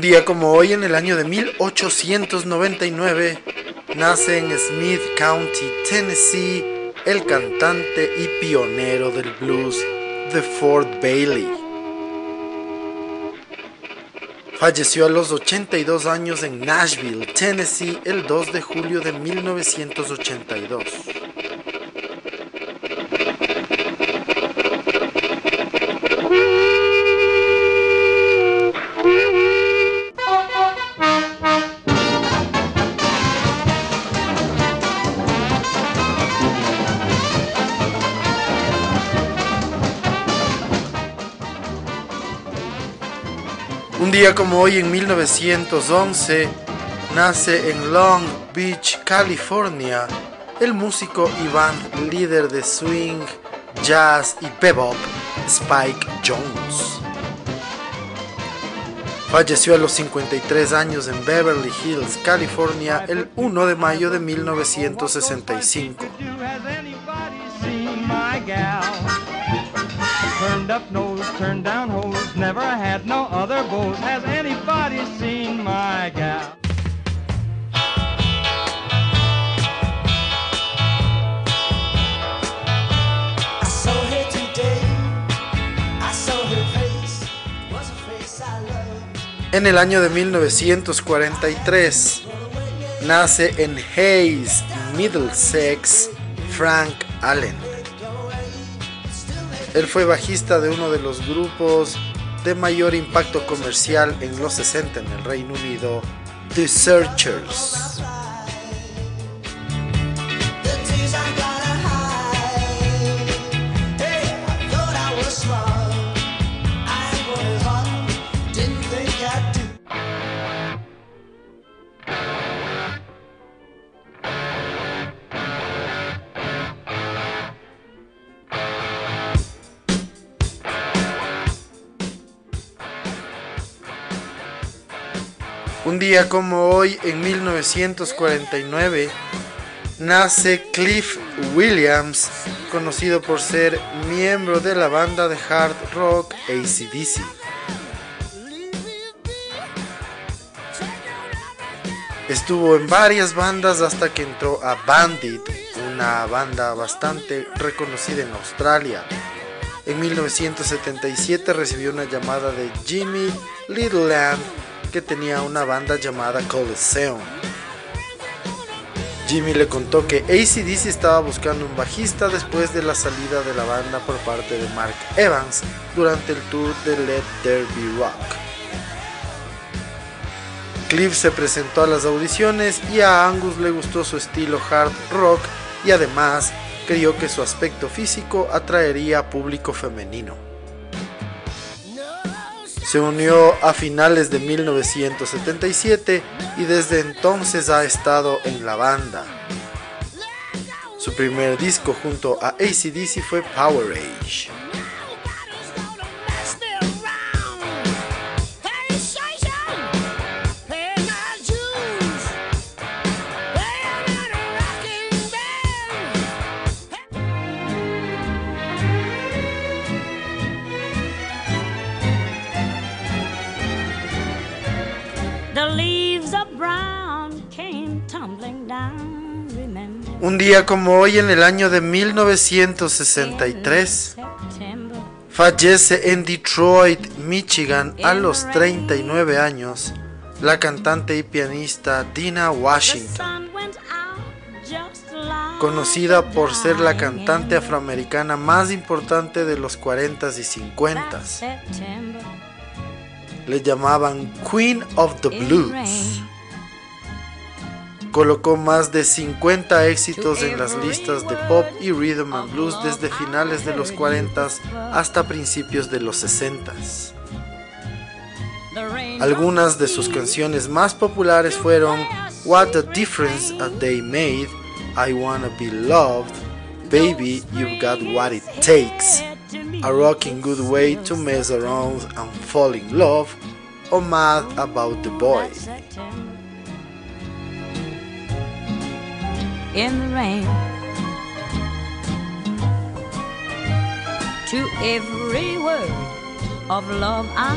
Un día como hoy, en el año de 1899, nace en Smith County, Tennessee, el cantante y pionero del blues, The Ford Bailey. Falleció a los 82 años en Nashville, Tennessee, el 2 de julio de 1982. Día como hoy en 1911 nace en Long Beach, California, el músico y band líder de swing, jazz y bebop Spike Jones. Falleció a los 53 años en Beverly Hills, California, el 1 de mayo de 1965. Never had no other bows. Has anybody seen my gal? En el año de 1943 nace en Hayes, Middlesex, Frank Allen. Él fue bajista de uno de los grupos de mayor impacto comercial en los 60 en el Reino Unido, The Searchers. Un día como hoy, en 1949, nace Cliff Williams, conocido por ser miembro de la banda de hard rock ACDC. Estuvo en varias bandas hasta que entró a Bandit, una banda bastante reconocida en Australia. En 1977 recibió una llamada de Jimmy Littleland que tenía una banda llamada Coliseum. Jimmy le contó que ACDC estaba buscando un bajista después de la salida de la banda por parte de Mark Evans durante el tour de Let There Be Rock. Cliff se presentó a las audiciones y a Angus le gustó su estilo hard rock y además creyó que su aspecto físico atraería público femenino. Se unió a finales de 1977 y desde entonces ha estado en la banda. Su primer disco junto a ACDC fue Power Age. Un día como hoy en el año de 1963, fallece en Detroit, Michigan, a los 39 años, la cantante y pianista Dina Washington, conocida por ser la cantante afroamericana más importante de los 40s y 50s. Le llamaban Queen of the Blues colocó más de 50 éxitos en las listas de pop y rhythm and blues desde finales de los 40 hasta principios de los 60. Algunas de sus canciones más populares fueron What a Difference a Day Made, I Wanna Be Loved, Baby, You've Got What It Takes, A Rocking Good Way to Mess Around and Fall in Love, o Mad About the Boy. In the rain. To every word of love I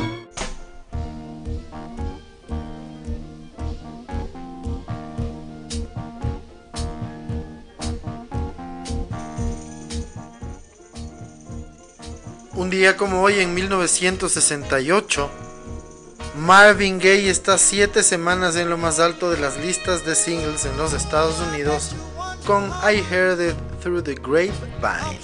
Un día como hoy, en 1968, Marvin Gaye está siete semanas en lo más alto de las listas de singles en los Estados Unidos con I Heard It Through the Grapevine.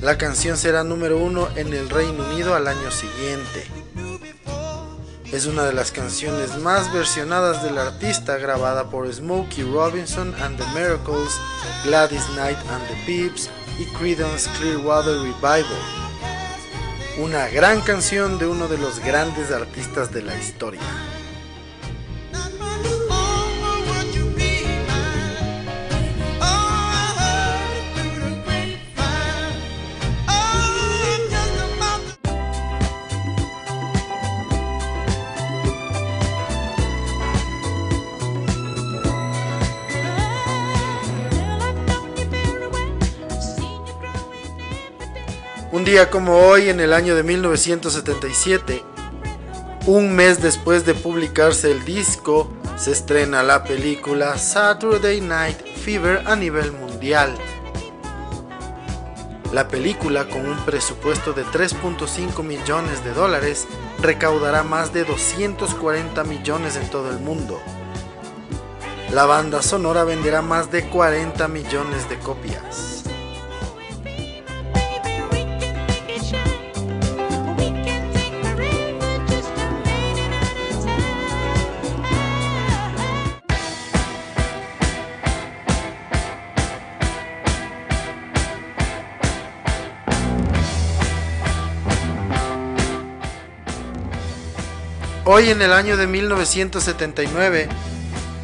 La canción será número uno en el Reino Unido al año siguiente. Es una de las canciones más versionadas del artista grabada por Smokey Robinson and the Miracles, Gladys Knight and the Peeps, y Creedence Clearwater Revival, una gran canción de uno de los grandes artistas de la historia. Un día como hoy, en el año de 1977, un mes después de publicarse el disco, se estrena la película Saturday Night Fever a nivel mundial. La película, con un presupuesto de 3.5 millones de dólares, recaudará más de 240 millones en todo el mundo. La banda sonora venderá más de 40 millones de copias. Hoy en el año de 1979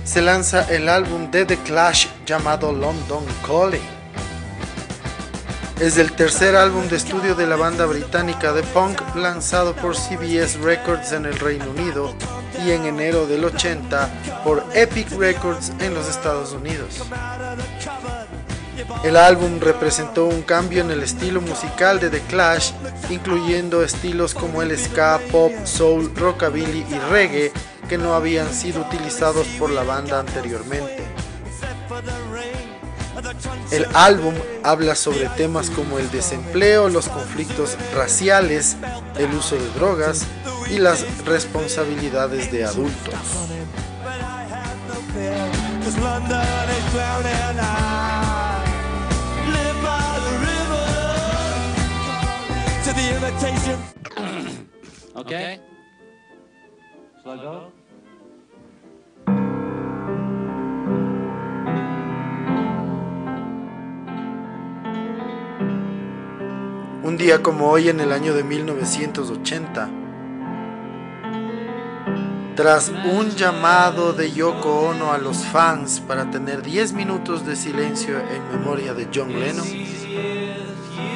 se lanza el álbum de The Clash llamado London Calling. Es el tercer álbum de estudio de la banda británica de punk lanzado por CBS Records en el Reino Unido y en enero del 80 por Epic Records en los Estados Unidos. El álbum representó un cambio en el estilo musical de The Clash, incluyendo estilos como el ska, pop, soul, rockabilly y reggae que no habían sido utilizados por la banda anteriormente. El álbum habla sobre temas como el desempleo, los conflictos raciales, el uso de drogas y las responsabilidades de adultos. Okay. Un día como hoy en el año de 1980, tras un llamado de Yoko Ono a los fans para tener 10 minutos de silencio en memoria de John Lennon,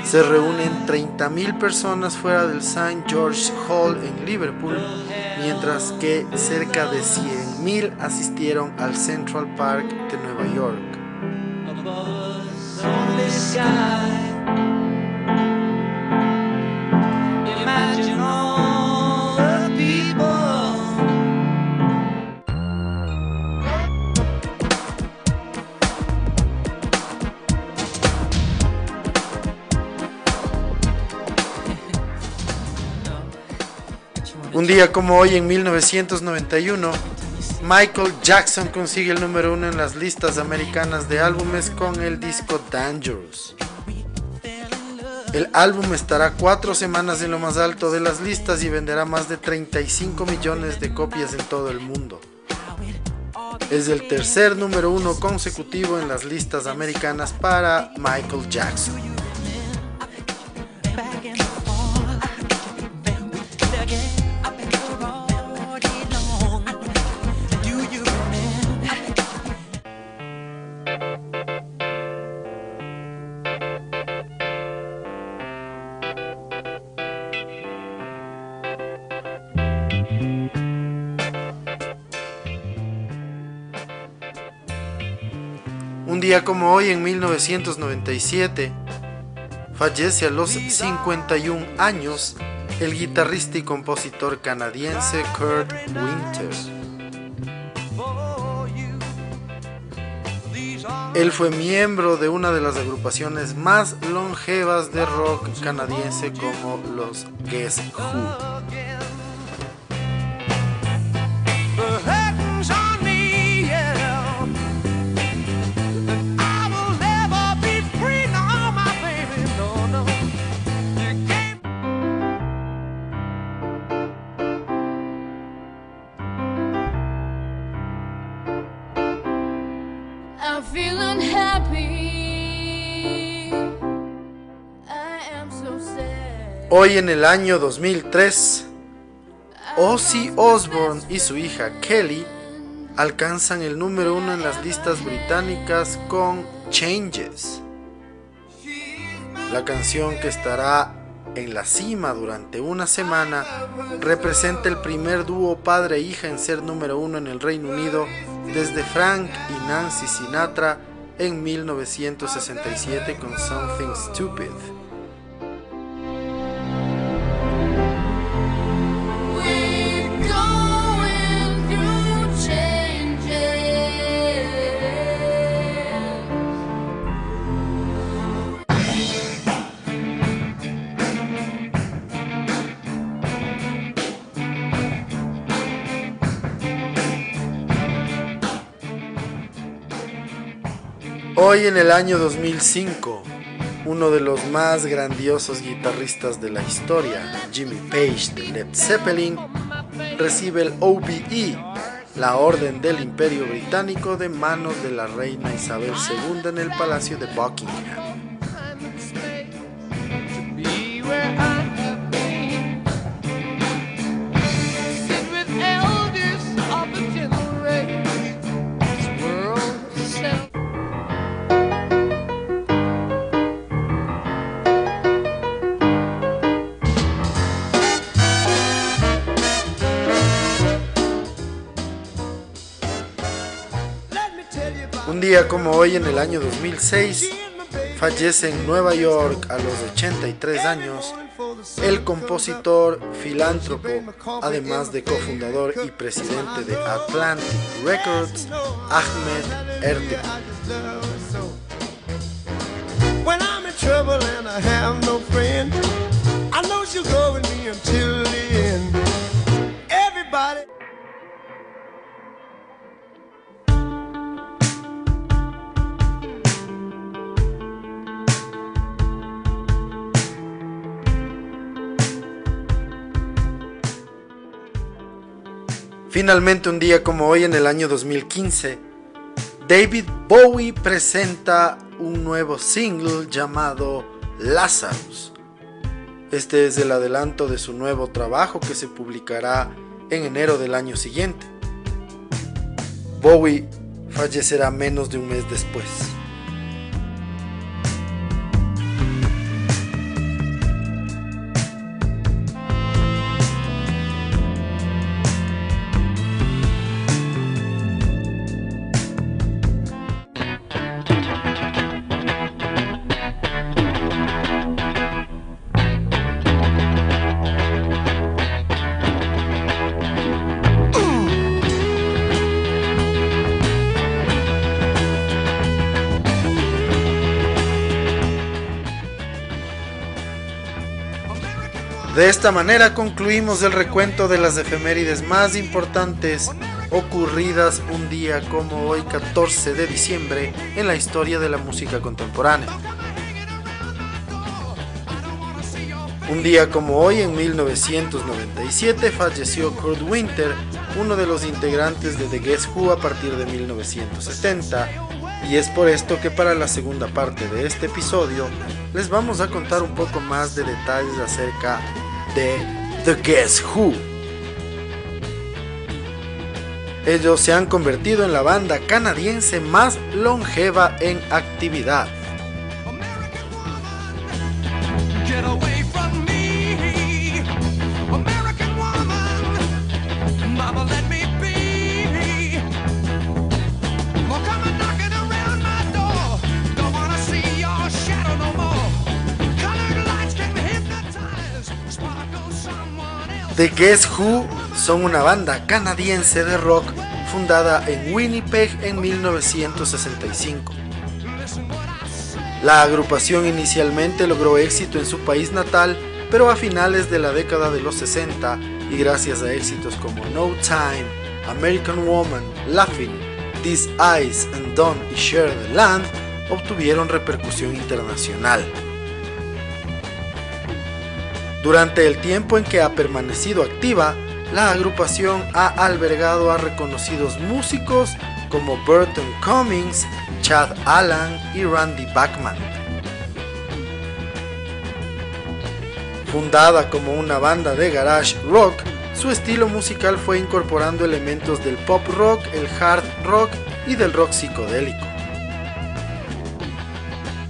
se reúnen 30.000 personas fuera del St. George Hall en Liverpool, mientras que cerca de 100.000 asistieron al Central Park de Nueva York. Un día como hoy en 1991, Michael Jackson consigue el número uno en las listas americanas de álbumes con el disco Dangerous. El álbum estará cuatro semanas en lo más alto de las listas y venderá más de 35 millones de copias en todo el mundo. Es el tercer número uno consecutivo en las listas americanas para Michael Jackson. Día como hoy, en 1997, fallece a los 51 años el guitarrista y compositor canadiense Kurt Winters. Él fue miembro de una de las agrupaciones más longevas de rock canadiense como los Guess Who. Hoy en el año 2003, Ozzy Osbourne y su hija Kelly alcanzan el número uno en las listas británicas con Changes. La canción que estará en la cima durante una semana representa el primer dúo padre-hija en ser número uno en el Reino Unido desde Frank y Nancy Sinatra en 1967 con Something Stupid. Hoy en el año 2005, uno de los más grandiosos guitarristas de la historia, Jimmy Page de Led Zeppelin, recibe el OBE, la Orden del Imperio Británico de manos de la reina Isabel II en el Palacio de Buckingham. Día como hoy en el año 2006, fallece en Nueva York a los 83 años el compositor, filántropo, además de cofundador y presidente de Atlantic Records, Ahmed Erdogan. Finalmente, un día como hoy en el año 2015, David Bowie presenta un nuevo single llamado Lazarus. Este es el adelanto de su nuevo trabajo que se publicará en enero del año siguiente. Bowie fallecerá menos de un mes después. De esta manera concluimos el recuento de las efemérides más importantes ocurridas un día como hoy 14 de diciembre en la historia de la música contemporánea. Un día como hoy, en 1997, falleció Kurt Winter, uno de los integrantes de The Guess Who a partir de 1970, y es por esto que para la segunda parte de este episodio les vamos a contar un poco más de detalles acerca de The Guess Who. Ellos se han convertido en la banda canadiense más longeva en actividad. The Guess Who son una banda canadiense de rock fundada en Winnipeg en 1965. La agrupación inicialmente logró éxito en su país natal, pero a finales de la década de los 60 y gracias a éxitos como No Time, American Woman, Laughing, These Eyes and Don't Share the Land, obtuvieron repercusión internacional. Durante el tiempo en que ha permanecido activa, la agrupación ha albergado a reconocidos músicos como Burton Cummings, Chad Allan y Randy Bachman. Fundada como una banda de garage rock, su estilo musical fue incorporando elementos del pop rock, el hard rock y del rock psicodélico.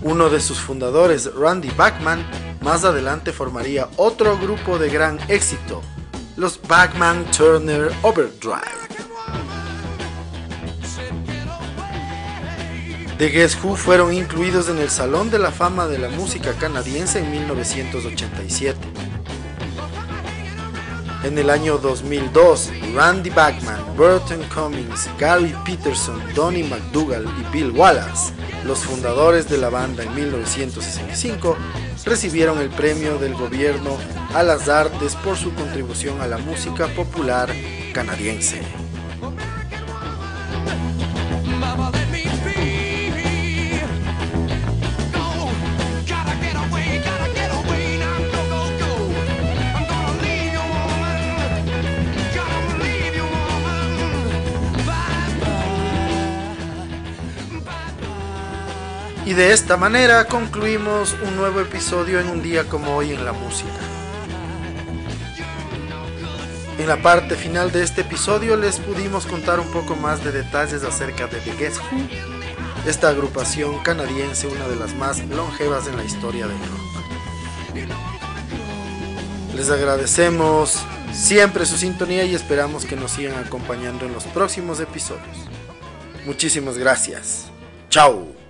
Uno de sus fundadores, Randy Bachman, más adelante formaría otro grupo de gran éxito, los Bachman Turner Overdrive. The Guess Who fueron incluidos en el Salón de la Fama de la Música Canadiense en 1987. En el año 2002, Randy Bachman, Burton Cummings, Gary Peterson, Donnie McDougall y Bill Wallace, los fundadores de la banda en 1965, recibieron el premio del gobierno a las artes por su contribución a la música popular canadiense. Y de esta manera concluimos un nuevo episodio en un día como hoy en la música. En la parte final de este episodio les pudimos contar un poco más de detalles acerca de The Guess Who, esta agrupación canadiense, una de las más longevas en la historia del rock. Les agradecemos siempre su sintonía y esperamos que nos sigan acompañando en los próximos episodios. Muchísimas gracias. Chao.